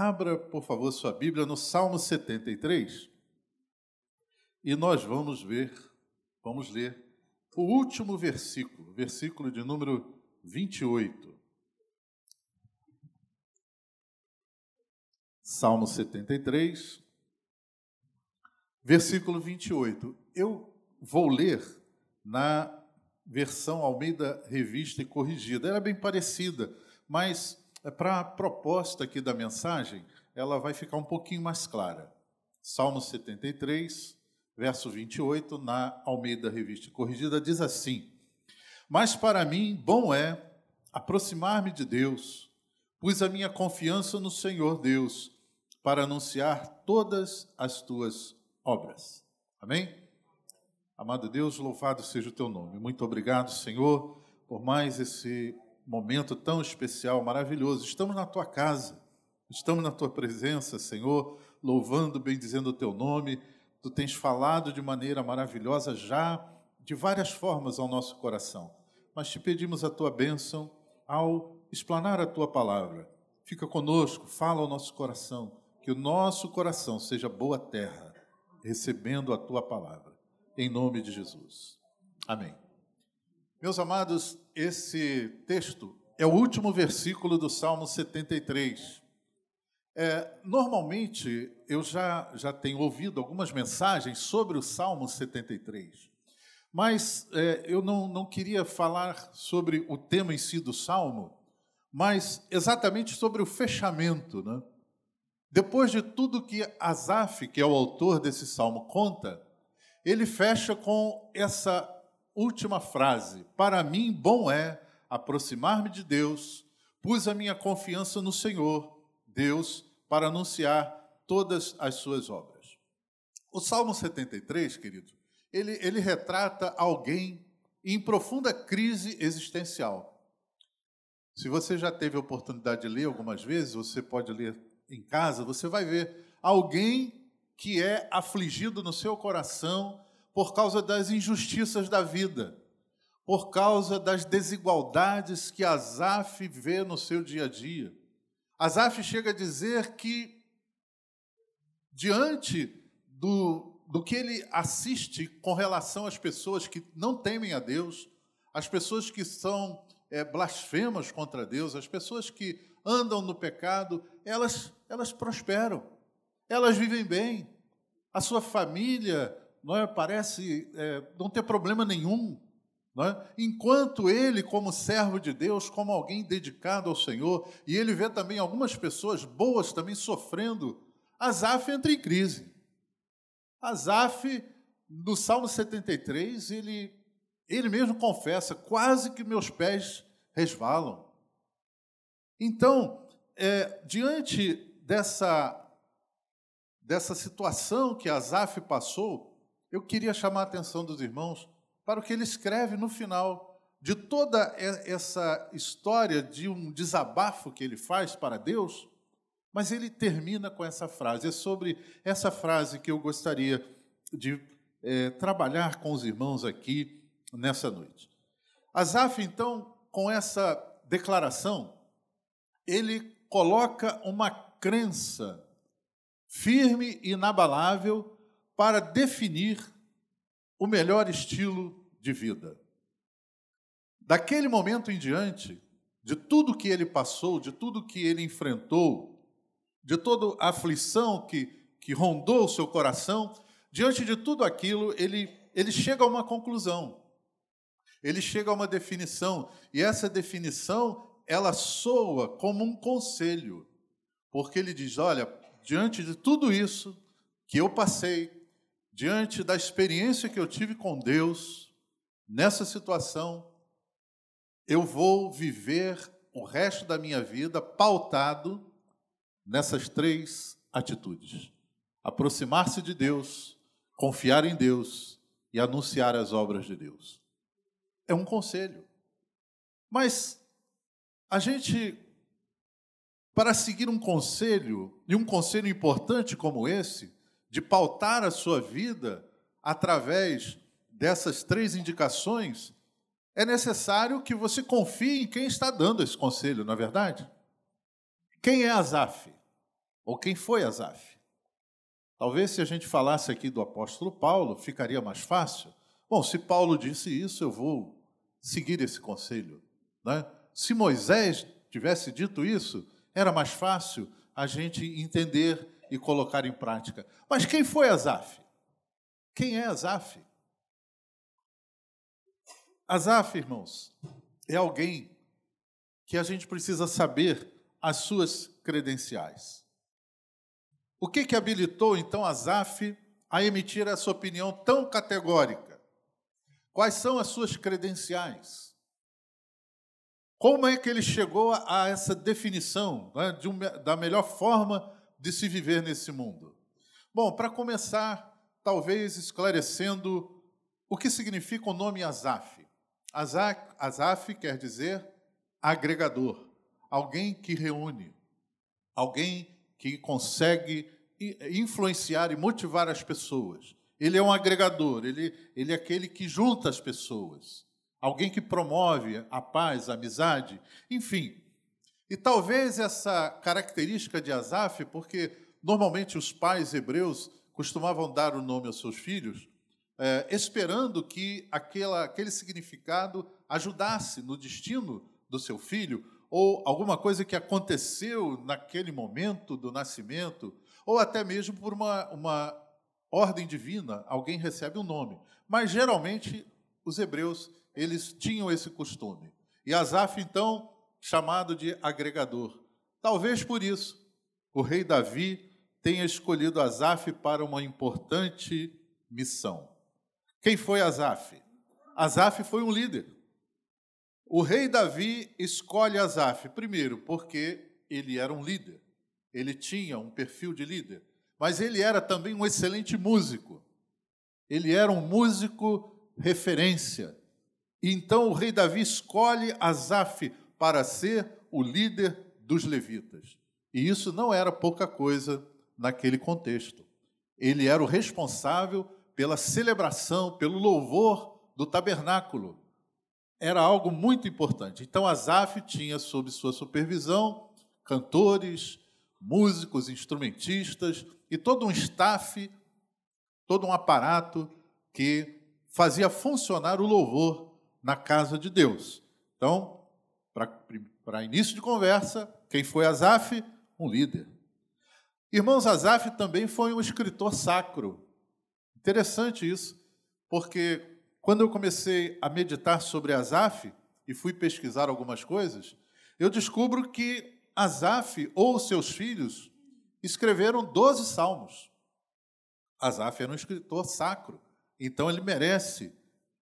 Abra, por favor, sua Bíblia no Salmo 73 e nós vamos ver, vamos ler o último versículo, versículo de número 28. Salmo 73, versículo 28. Eu vou ler na versão Almeida Revista e Corrigida. Era bem parecida, mas para a proposta aqui da mensagem, ela vai ficar um pouquinho mais clara. Salmo 73, verso 28, na Almeida Revista Corrigida, diz assim: Mas para mim bom é aproximar-me de Deus, pus a minha confiança no Senhor Deus, para anunciar todas as tuas obras. Amém? Amado Deus, louvado seja o teu nome. Muito obrigado, Senhor, por mais esse momento tão especial, maravilhoso. Estamos na tua casa, estamos na tua presença, Senhor, louvando, bendizendo o teu nome. Tu tens falado de maneira maravilhosa já, de várias formas ao nosso coração. Mas te pedimos a tua bênção ao explanar a tua palavra. Fica conosco, fala ao nosso coração, que o nosso coração seja boa terra, recebendo a tua palavra em nome de Jesus. Amém. Meus amados, esse texto é o último versículo do Salmo 73. É, normalmente, eu já, já tenho ouvido algumas mensagens sobre o Salmo 73, mas é, eu não, não queria falar sobre o tema em si do Salmo, mas exatamente sobre o fechamento. Né? Depois de tudo que Asaf, que é o autor desse salmo, conta, ele fecha com essa última frase: Para mim, bom é aproximar-me de Deus, pus a minha confiança no Senhor, Deus, para anunciar todas as suas obras. O Salmo 73, querido, ele, ele retrata alguém em profunda crise existencial. Se você já teve a oportunidade de ler algumas vezes, você pode ler em casa, você vai ver alguém que é afligido no seu coração por causa das injustiças da vida, por causa das desigualdades que Asaf vê no seu dia a dia. Asaf chega a dizer que, diante do, do que ele assiste com relação às pessoas que não temem a Deus, as pessoas que são é, blasfemas contra Deus, as pessoas que andam no pecado, elas, elas prosperam elas vivem bem, a sua família não é, parece é, não ter problema nenhum. É? Enquanto ele, como servo de Deus, como alguém dedicado ao Senhor, e ele vê também algumas pessoas boas também sofrendo, Asaf entra em crise. Asaf, no Salmo 73, ele, ele mesmo confessa: quase que meus pés resvalam. Então, é, diante dessa dessa situação que Asaf passou, eu queria chamar a atenção dos irmãos para o que ele escreve no final de toda essa história de um desabafo que ele faz para Deus, mas ele termina com essa frase. É sobre essa frase que eu gostaria de é, trabalhar com os irmãos aqui nessa noite. Asaf, então, com essa declaração, ele coloca uma crença firme e inabalável para definir o melhor estilo de vida. Daquele momento em diante, de tudo que ele passou, de tudo que ele enfrentou, de toda a aflição que, que rondou o seu coração, diante de tudo aquilo, ele, ele chega a uma conclusão. Ele chega a uma definição, e essa definição, ela soa como um conselho, porque ele diz: olha, diante de tudo isso que eu passei, diante da experiência que eu tive com Deus, nessa situação, eu vou viver o resto da minha vida pautado nessas três atitudes: aproximar-se de Deus, confiar em Deus e anunciar as obras de Deus. É um conselho. Mas a gente para seguir um conselho, e um conselho importante como esse, de pautar a sua vida através dessas três indicações, é necessário que você confie em quem está dando esse conselho, não é verdade? Quem é Asaf? Ou quem foi Asaf? Talvez se a gente falasse aqui do apóstolo Paulo, ficaria mais fácil. Bom, se Paulo disse isso, eu vou seguir esse conselho. Né? Se Moisés tivesse dito isso, era mais fácil a gente entender e colocar em prática. Mas quem foi Asaf? Quem é Asaf? Asaf, irmãos, é alguém que a gente precisa saber as suas credenciais. O que, que habilitou, então, Asaf a emitir essa opinião tão categórica? Quais são as suas credenciais? Como é que ele chegou a essa definição né, de um, da melhor forma de se viver nesse mundo? Bom, para começar, talvez esclarecendo o que significa o nome. Asaf, Asaf quer dizer agregador, alguém que reúne, alguém que consegue influenciar e motivar as pessoas. Ele é um agregador, ele, ele é aquele que junta as pessoas, alguém que promove a paz, a amizade, enfim. E talvez essa característica de Asaf, porque normalmente os pais hebreus costumavam dar o nome aos seus filhos, é, esperando que aquela, aquele significado ajudasse no destino do seu filho, ou alguma coisa que aconteceu naquele momento do nascimento, ou até mesmo por uma, uma ordem divina, alguém recebe um nome. Mas geralmente os hebreus eles tinham esse costume. E Asaf, então, chamado de agregador. Talvez por isso o rei Davi tenha escolhido Asaf para uma importante missão. Quem foi Asaf? Asaf foi um líder. O rei Davi escolhe Asaf, primeiro, porque ele era um líder. Ele tinha um perfil de líder. Mas ele era também um excelente músico. Ele era um músico referência. Então o rei Davi escolhe Asaf para ser o líder dos levitas. E isso não era pouca coisa naquele contexto. Ele era o responsável pela celebração, pelo louvor do tabernáculo. Era algo muito importante. Então, Asaf tinha sob sua supervisão cantores, músicos, instrumentistas e todo um staff, todo um aparato que fazia funcionar o louvor na casa de Deus. Então, para início de conversa, quem foi Asaf? Um líder. Irmãos, Asaf também foi um escritor sacro. Interessante isso, porque quando eu comecei a meditar sobre Asaf e fui pesquisar algumas coisas, eu descubro que Asaf ou seus filhos escreveram 12 salmos. Asaf era um escritor sacro, então ele merece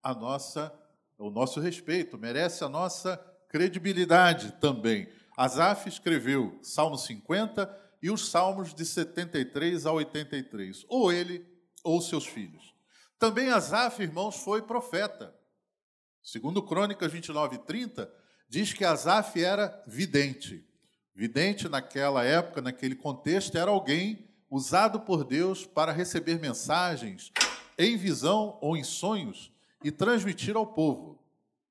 a nossa o nosso respeito, merece a nossa credibilidade também. Asaf escreveu Salmo 50 e os salmos de 73 a 83, ou ele ou seus filhos. Também Asaf, irmãos, foi profeta. Segundo Crônicas 29 e 30, diz que Asaf era vidente. Vidente naquela época, naquele contexto, era alguém usado por Deus para receber mensagens em visão ou em sonhos e transmitir ao povo.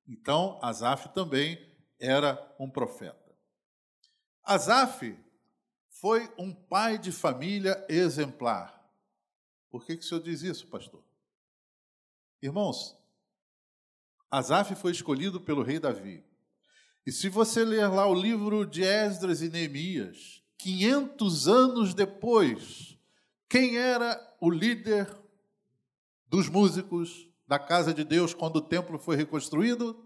Então, Asaf também era um profeta. Asaf foi um pai de família exemplar. Por que, que o senhor diz isso, pastor? Irmãos, Asaf foi escolhido pelo rei Davi. E se você ler lá o livro de Esdras e Neemias, 500 anos depois, quem era o líder dos músicos da casa de Deus quando o templo foi reconstruído?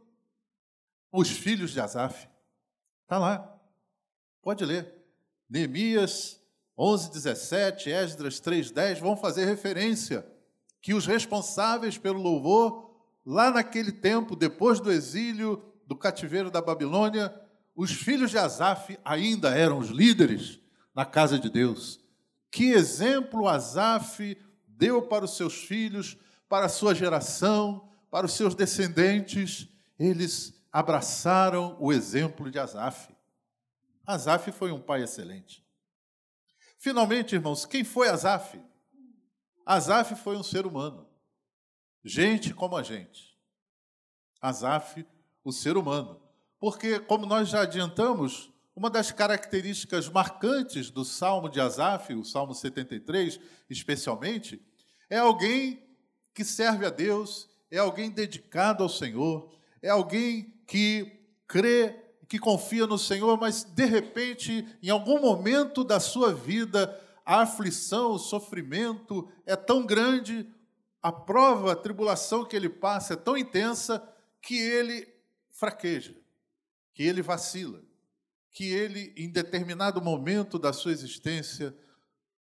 Os filhos de Asaf. Está lá. Pode ler. Neemias 11, 17, Esdras 3, 10 vão fazer referência que os responsáveis pelo louvor, lá naquele tempo, depois do exílio, do cativeiro da Babilônia, os filhos de Asaf ainda eram os líderes na casa de Deus. Que exemplo Asaf deu para os seus filhos, para a sua geração, para os seus descendentes. Eles abraçaram o exemplo de Asaf. Asaf foi um pai excelente. Finalmente, irmãos, quem foi Asaf? Asaf foi um ser humano, gente como a gente. Asaf, o ser humano. Porque, como nós já adiantamos, Uma das características marcantes do Salmo de Asaf, o Salmo 73, especialmente, é alguém que serve a Deus, é alguém dedicado ao Senhor, é alguém que crê, que confia no Senhor, mas de repente, em algum momento da sua vida, a aflição, o sofrimento é tão grande, a prova, a tribulação que ele passa é tão intensa que ele fraqueja, que ele vacila, que ele, em determinado momento da sua existência,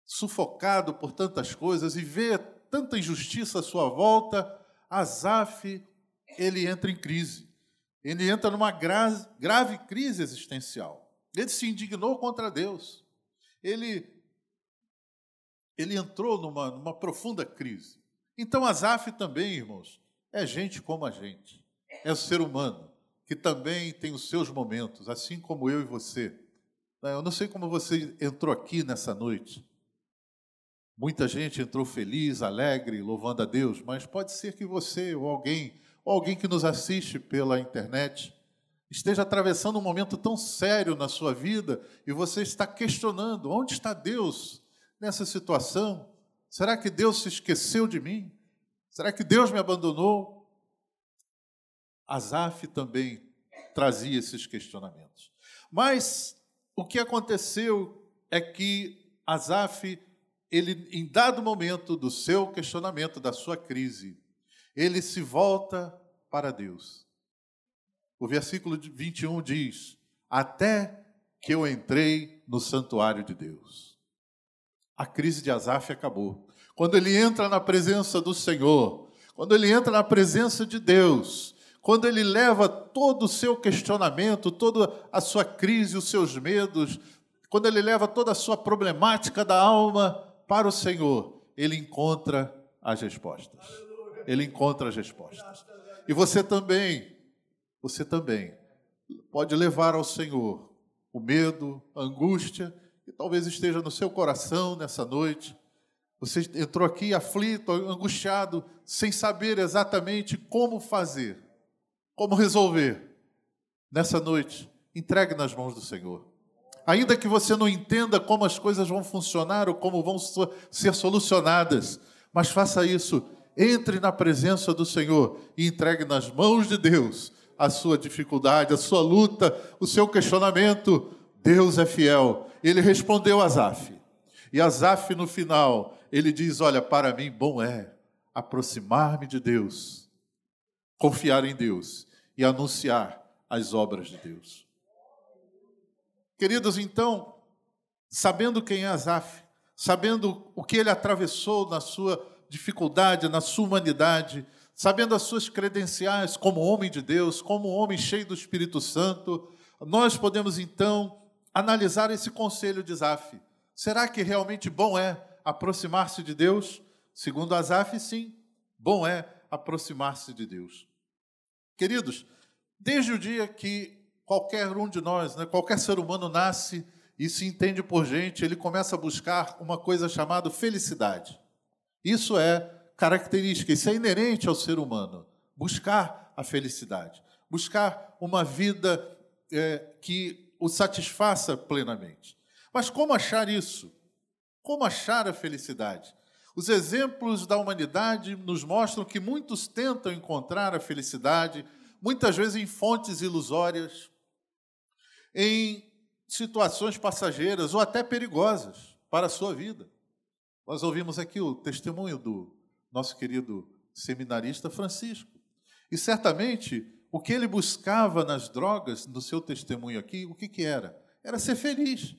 sufocado por tantas coisas e vê tanta injustiça à sua volta, Asaf, ele entra em crise. Ele entra numa grave, crise existencial. Ele se indignou contra Deus. Ele, ele entrou numa, numa profunda crise. Então, Asaf também, irmãos, é gente como a gente. É o ser humano que também tem os seus momentos, assim como eu e você. Né, eu não sei como você entrou aqui nessa noite. Muita gente entrou feliz, alegre, louvando a Deus, mas pode ser que você ou alguém, ou alguém que nos assiste pela internet, esteja atravessando um momento tão sério na sua vida e você está questionando: onde está Deus nessa situação? Será que Deus se esqueceu de mim? Será que Deus me abandonou? Asaf também trazia esses questionamentos. Mas o que aconteceu é que Asaf ele, em dado momento do seu questionamento, da sua crise, ele se volta para Deus. O versículo 21 diz: Até que eu entrei no santuário de Deus. A crise de Asaf acabou. Quando ele entra na presença do Senhor, quando ele entra na presença de Deus, quando ele leva todo o seu questionamento, toda a sua crise, os seus medos, quando ele leva toda a sua problemática da alma para o Senhor, ele encontra as respostas. Ele encontra as respostas. E você também, você também pode levar ao Senhor o medo, a angústia, que talvez esteja no seu coração nessa noite. Você entrou aqui aflito, angustiado, sem saber exatamente como fazer, como resolver. Nessa noite, entregue nas mãos do Senhor. Ainda que você não entenda como as coisas vão funcionar ou como vão ser solucionadas, mas faça isso. Entre na presença do Senhor e entregue nas mãos de Deus a sua dificuldade, a sua luta, o seu questionamento. Deus é fiel. Ele respondeu a Azaf. E Azaf, no final, ele diz: Olha, para mim, bom é aproximar-me de Deus, confiar em Deus e anunciar as obras de Deus. Queridos, então, sabendo quem é Asaf, sabendo o que ele atravessou na sua dificuldade, na sua humanidade, sabendo as suas credenciais como homem de Deus, como homem cheio do Espírito Santo, nós podemos então analisar esse conselho de Asaf. Será que realmente bom é aproximar-se de Deus? Segundo Asaf, sim, bom é aproximar-se de Deus. Queridos, desde o dia que qualquer um de nós, né, qualquer ser humano nasce e se entende por gente, ele começa a buscar uma coisa chamada felicidade. Isso é característica, isso é inerente ao ser humano. Buscar a felicidade, buscar uma vida é, que o satisfaça plenamente. Mas como achar isso? Como achar a felicidade? Os exemplos da humanidade nos mostram que muitos tentam encontrar a felicidade, muitas vezes em fontes ilusórias, em situações passageiras ou até perigosas para a sua vida. Nós ouvimos aqui o testemunho do nosso querido seminarista Francisco. E certamente o que ele buscava nas drogas, no seu testemunho aqui, o que, que era? Era ser feliz.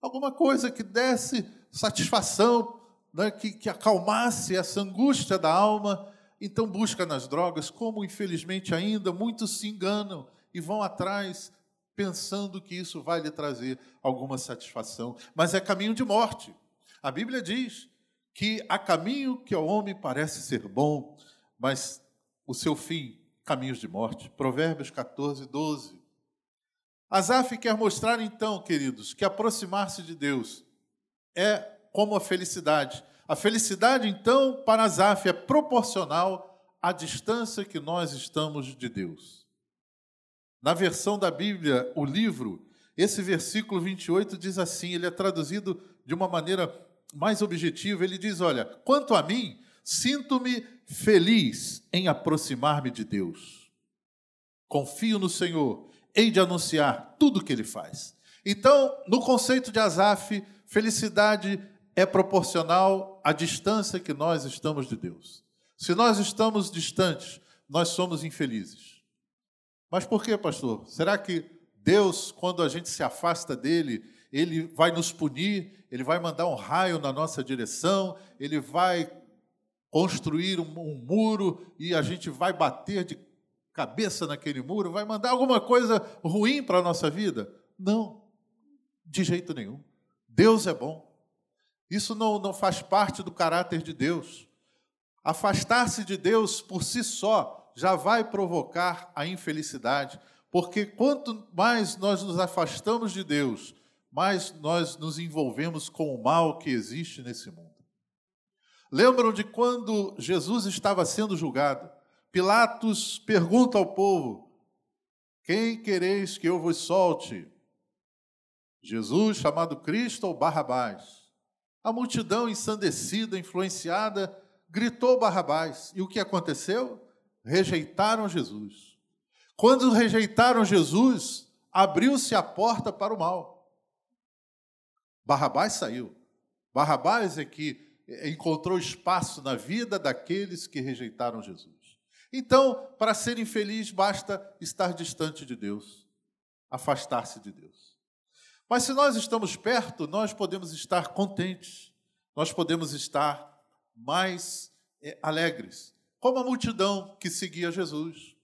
Alguma coisa que desse satisfação, né, que, que acalmasse essa angústia da alma. Então busca nas drogas, como infelizmente ainda muitos se enganam e vão atrás pensando que isso vai lhe trazer alguma satisfação, mas é caminho de morte. A Bíblia diz que há caminho que ao homem parece ser bom, mas o seu fim, caminhos de morte. Provérbios 14, 12. Asaf quer mostrar então, queridos, que aproximar-se de Deus é como a felicidade. A felicidade, então, para Asaf é proporcional à distância que nós estamos de Deus. Na versão da Bíblia, o livro, esse versículo 28 diz assim: ele é traduzido de uma maneira mais objetiva. Ele diz: Olha, quanto a mim, sinto-me feliz em aproximar-me de Deus. Confio no Senhor, hei de anunciar tudo o que ele faz. Então, no conceito de Asaf, felicidade é proporcional à distância que nós estamos de Deus. Se nós estamos distantes, nós somos infelizes. Mas por quê, pastor? Será que Deus, quando a gente se afasta dele, ele vai nos punir, ele vai mandar um raio na nossa direção, ele vai construir um, um muro e a gente vai bater de cabeça naquele muro, vai mandar alguma coisa ruim para a nossa vida? Não, de jeito nenhum. Deus é bom. Isso não, não faz parte do caráter de Deus. Afastar-se de Deus por si só já vai provocar a infelicidade, porque quanto mais nós nos afastamos de Deus, mais nós nos envolvemos com o mal que existe nesse mundo. Lembram de quando Jesus estava sendo julgado? Pilatos pergunta ao povo: Quem quereis que eu vos solte? Jesus, chamado Cristo ou Barrabás? A multidão ensandecida, influenciada, gritou Barrabás. E o que aconteceu? Rejeitaram Jesus. Quando rejeitaram Jesus, abriu-se a porta para o mal. Barrabás saiu. Barrabás é que encontrou espaço na vida daqueles que rejeitaram Jesus. Então, para ser infeliz, basta estar distante de Deus, afastar-se de Deus. Mas se nós estamos perto, nós podemos estar contentes, nós podemos estar mais é, alegres, como a multidão que seguia Jesus.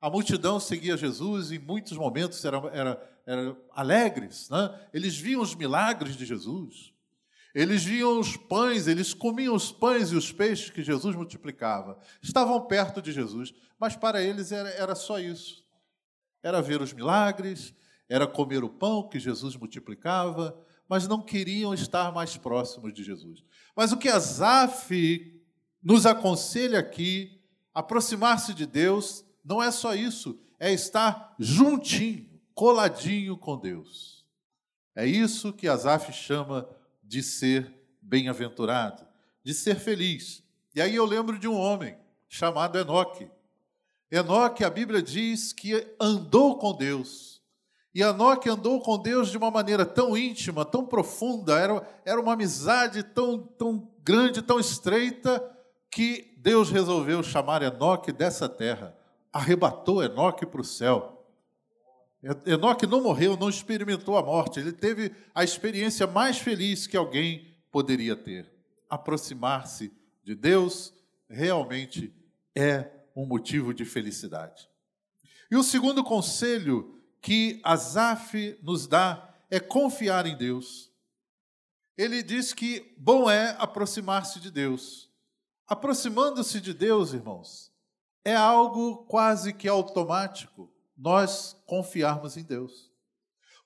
A multidão seguia Jesus e em muitos momentos eram era, era alegres, né? eles viam os milagres de Jesus, eles viam os pães, eles comiam os pães e os peixes que Jesus multiplicava, estavam perto de Jesus, mas para eles era, era só isso: era ver os milagres, era comer o pão que Jesus multiplicava, mas não queriam estar mais próximos de Jesus. Mas o que Asaf nos aconselha aqui, aproximar-se de Deus, não é só isso, é estar juntinho, coladinho com Deus. É isso que Asaf chama de ser bem-aventurado, de ser feliz. E aí eu lembro de um homem chamado Enoque. Enoque, a Bíblia diz que andou com Deus e Enoque andou com Deus de uma maneira tão íntima, tão profunda, era, era uma amizade tão, tão grande, tão estreita, que Deus resolveu chamar Enoque dessa terra, arrebatou Enoque para o céu. Enoque não morreu, não experimentou a morte, ele teve a experiência mais feliz que alguém poderia ter. Aproximar-se de Deus realmente é um motivo de felicidade. E o segundo conselho que Asaf nos dá é confiar em Deus. Ele diz que bom é aproximar-se de Deus. Aproximando-se de Deus, irmãos, é algo quase que automático nós confiarmos em Deus.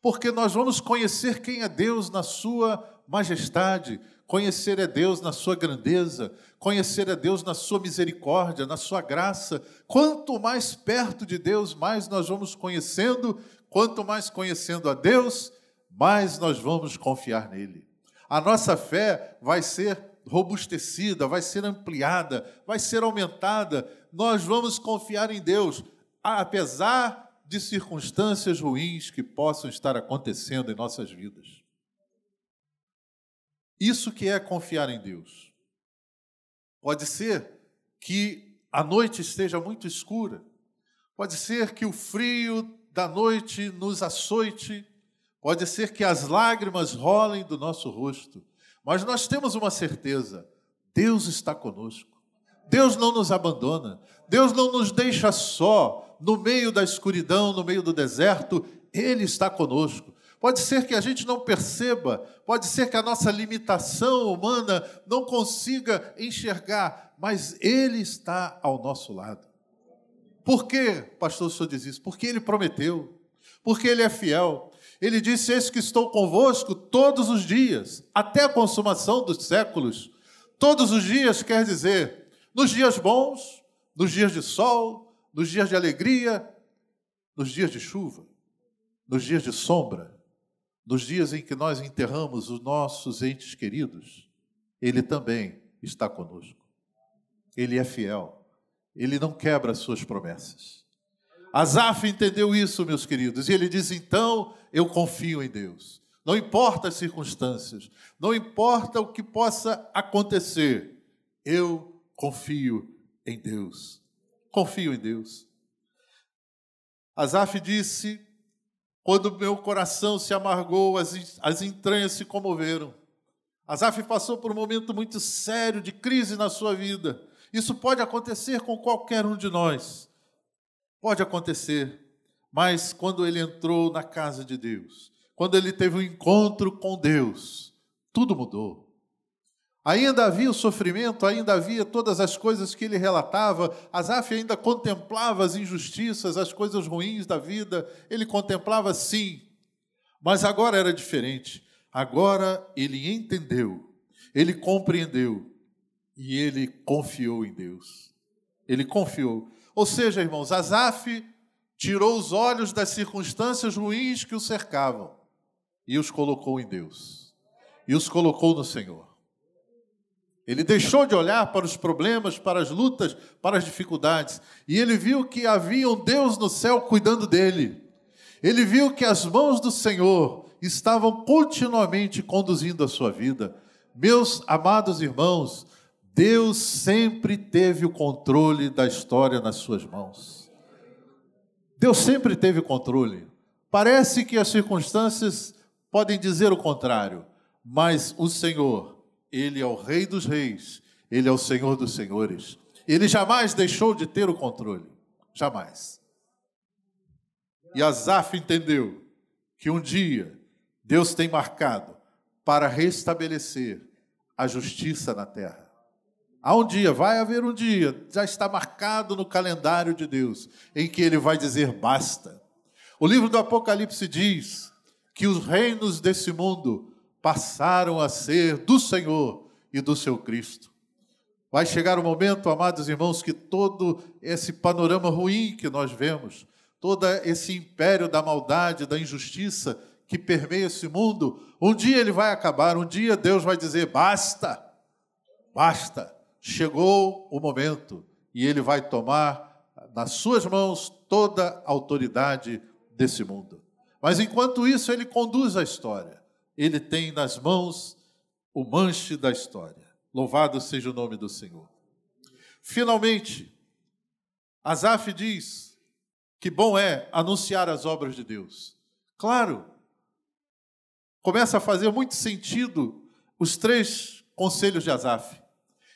Porque nós vamos conhecer quem é Deus na sua majestade, conhecer é Deus na sua grandeza, conhecer é Deus na sua misericórdia, na sua graça. Quanto mais perto de Deus, mais nós vamos conhecendo, quanto mais conhecendo a Deus, mais nós vamos confiar nele. A nossa fé vai ser robustecida, vai ser ampliada, vai ser aumentada. Nós vamos confiar em Deus, apesar de circunstâncias ruins que possam estar acontecendo em nossas vidas. Isso que é confiar em Deus. Pode ser que a noite esteja muito escura, pode ser que o frio da noite nos açoite, pode ser que as lágrimas rolem do nosso rosto, mas nós temos uma certeza: Deus está conosco. Deus não nos abandona, Deus não nos deixa só no meio da escuridão, no meio do deserto, Ele está conosco. Pode ser que a gente não perceba, pode ser que a nossa limitação humana não consiga enxergar, mas Ele está ao nosso lado. Por que, pastor, o senhor diz isso? Porque Ele prometeu, porque Ele é fiel. Ele disse: Eis que estou convosco todos os dias, até a consumação dos séculos. Todos os dias quer dizer, nos dias bons, nos dias de sol, nos dias de alegria, nos dias de chuva, nos dias de sombra, nos dias em que nós enterramos os nossos entes queridos, Ele também está conosco. Ele é fiel. Ele não quebra as suas promessas. Asaf entendeu isso, meus queridos, e ele diz: então eu confio em Deus. Não importa as circunstâncias, não importa o que possa acontecer, eu confio em Deus. Confio em Deus. Asaf disse: quando meu coração se amargou, as, as entranhas se comoveram. Asaf passou por um momento muito sério de crise na sua vida. Isso pode acontecer com qualquer um de nós. Pode acontecer. Mas quando ele entrou na casa de Deus, quando ele teve um encontro com Deus, tudo mudou. Ainda havia o sofrimento, ainda havia todas as coisas que ele relatava. Asaf ainda contemplava as injustiças, as coisas ruins da vida. Ele contemplava sim, mas agora era diferente. Agora ele entendeu, ele compreendeu e ele confiou em Deus. Ele confiou. Ou seja, irmãos, Asaf tirou os olhos das circunstâncias ruins que o cercavam e os colocou em Deus. E os colocou no Senhor. Ele deixou de olhar para os problemas, para as lutas, para as dificuldades, e ele viu que havia um Deus no céu cuidando dele. Ele viu que as mãos do Senhor estavam continuamente conduzindo a sua vida. Meus amados irmãos, Deus sempre teve o controle da história nas suas mãos. Deus sempre teve controle. Parece que as circunstâncias podem dizer o contrário, mas o Senhor ele é o Rei dos Reis, Ele é o Senhor dos Senhores. Ele jamais deixou de ter o controle, jamais. E Asaf entendeu que um dia Deus tem marcado para restabelecer a justiça na terra. Há um dia, vai haver um dia, já está marcado no calendário de Deus, em que ele vai dizer basta. O livro do Apocalipse diz que os reinos desse mundo passaram a ser do Senhor e do seu Cristo. Vai chegar o momento, amados irmãos, que todo esse panorama ruim que nós vemos, todo esse império da maldade, da injustiça que permeia esse mundo, um dia ele vai acabar, um dia Deus vai dizer: basta, basta, chegou o momento, e ele vai tomar nas suas mãos toda a autoridade desse mundo. Mas enquanto isso, ele conduz a história ele tem nas mãos o manche da história. Louvado seja o nome do Senhor. Finalmente, Asaf diz que bom é anunciar as obras de Deus. Claro, começa a fazer muito sentido os três conselhos de Asaf.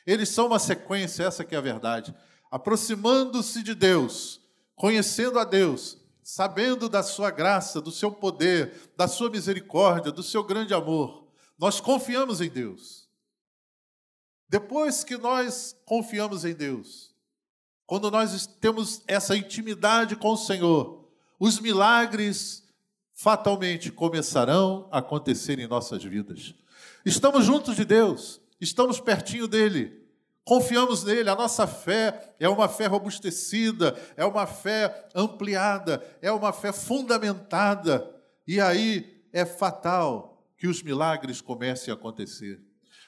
Eles são uma sequência, essa que é a verdade. Aproximando-se de Deus, conhecendo a Deus, sabendo da sua graça, do seu poder, da sua misericórdia, do seu grande amor, nós confiamos em Deus. Depois que nós confiamos em Deus, quando nós temos essa intimidade com o Senhor, os milagres fatalmente começarão a acontecer em nossas vidas. Estamos juntos de Deus, estamos pertinho dele, Confiamos nele, a nossa fé é uma fé robustecida, é uma fé ampliada, é uma fé fundamentada. E aí é fatal que os milagres comecem a acontecer.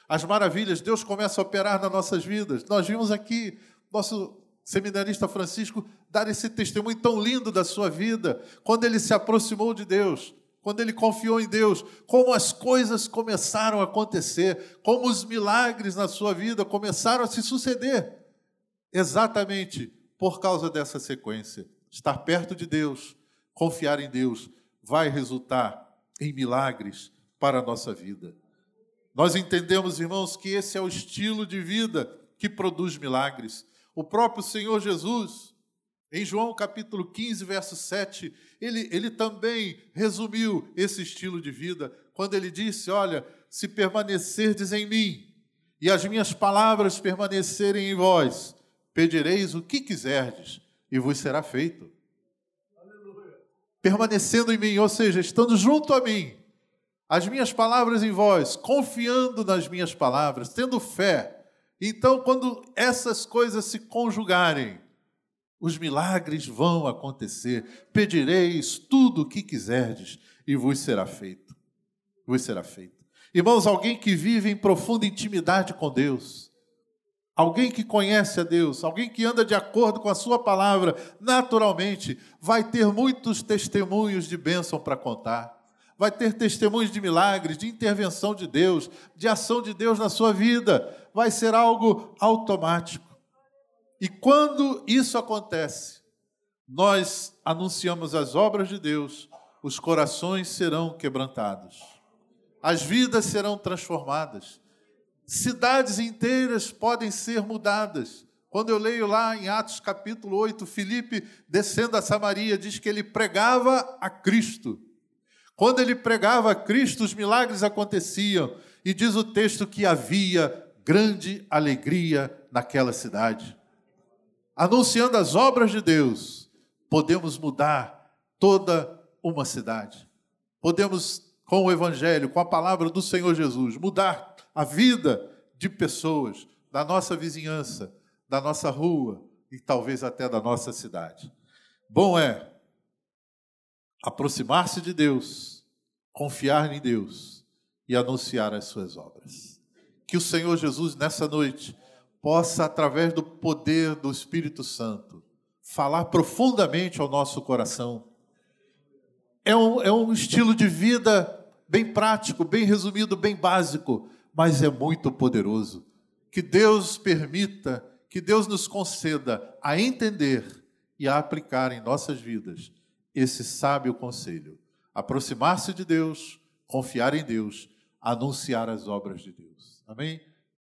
As maravilhas, Deus começa a operar nas nossas vidas. Nós vimos aqui nosso seminarista Francisco dar esse testemunho tão lindo da sua vida, quando ele se aproximou de Deus quando ele confiou em Deus, como as coisas começaram a acontecer, como os milagres na sua vida começaram a se suceder. Exatamente por causa dessa sequência. Estar perto de Deus, confiar em Deus, vai resultar em milagres para a nossa vida. Nós entendemos, irmãos, que esse é o estilo de vida que produz milagres. O próprio Senhor Jesus, em João capítulo 15, verso 7, ele, ele também resumiu esse estilo de vida, quando ele disse: Olha, se permanecerdes em mim e as minhas palavras permanecerem em vós, pedireis o que quiserdes e vos será feito. Aleluia. Permanecendo em mim, ou seja, estando junto a mim, as minhas palavras em vós, confiando nas minhas palavras, tendo fé. Então, quando essas coisas se conjugarem, os milagres vão acontecer. Pedireis tudo o que quiserdes e vos será feito. vos será feita. Irmãos, alguém que vive em profunda intimidade com Deus, alguém que conhece a Deus, alguém que anda de acordo com a Sua palavra, naturalmente vai ter muitos testemunhos de bênção para contar. Vai ter testemunhos de milagres, de intervenção de Deus, de ação de Deus na sua vida. Vai ser algo automático. E quando isso acontece, nós anunciamos as obras de Deus, os corações serão quebrantados, as vidas serão transformadas, cidades inteiras podem ser mudadas. Quando eu leio lá em Atos capítulo 8, Filipe descendo a Samaria, diz que ele pregava a Cristo. Quando ele pregava a Cristo, os milagres aconteciam, e diz o texto que havia grande alegria naquela cidade. Anunciando as obras de Deus, podemos mudar toda uma cidade. Podemos, com o Evangelho, com a palavra do Senhor Jesus, mudar a vida de pessoas da nossa vizinhança, da nossa rua e talvez até da nossa cidade. Bom é aproximar-se de Deus, confiar em Deus e anunciar as suas obras. Que o Senhor Jesus, nessa noite, possa, através do poder do Espírito Santo, falar profundamente ao nosso coração. É um, é um estilo de vida bem prático, bem resumido, bem básico, mas é muito poderoso. Que Deus permita, que Deus nos conceda a entender e a aplicar em nossas vidas esse sábio conselho. Aproximar-se de Deus, confiar em Deus, anunciar as obras de Deus. Amém?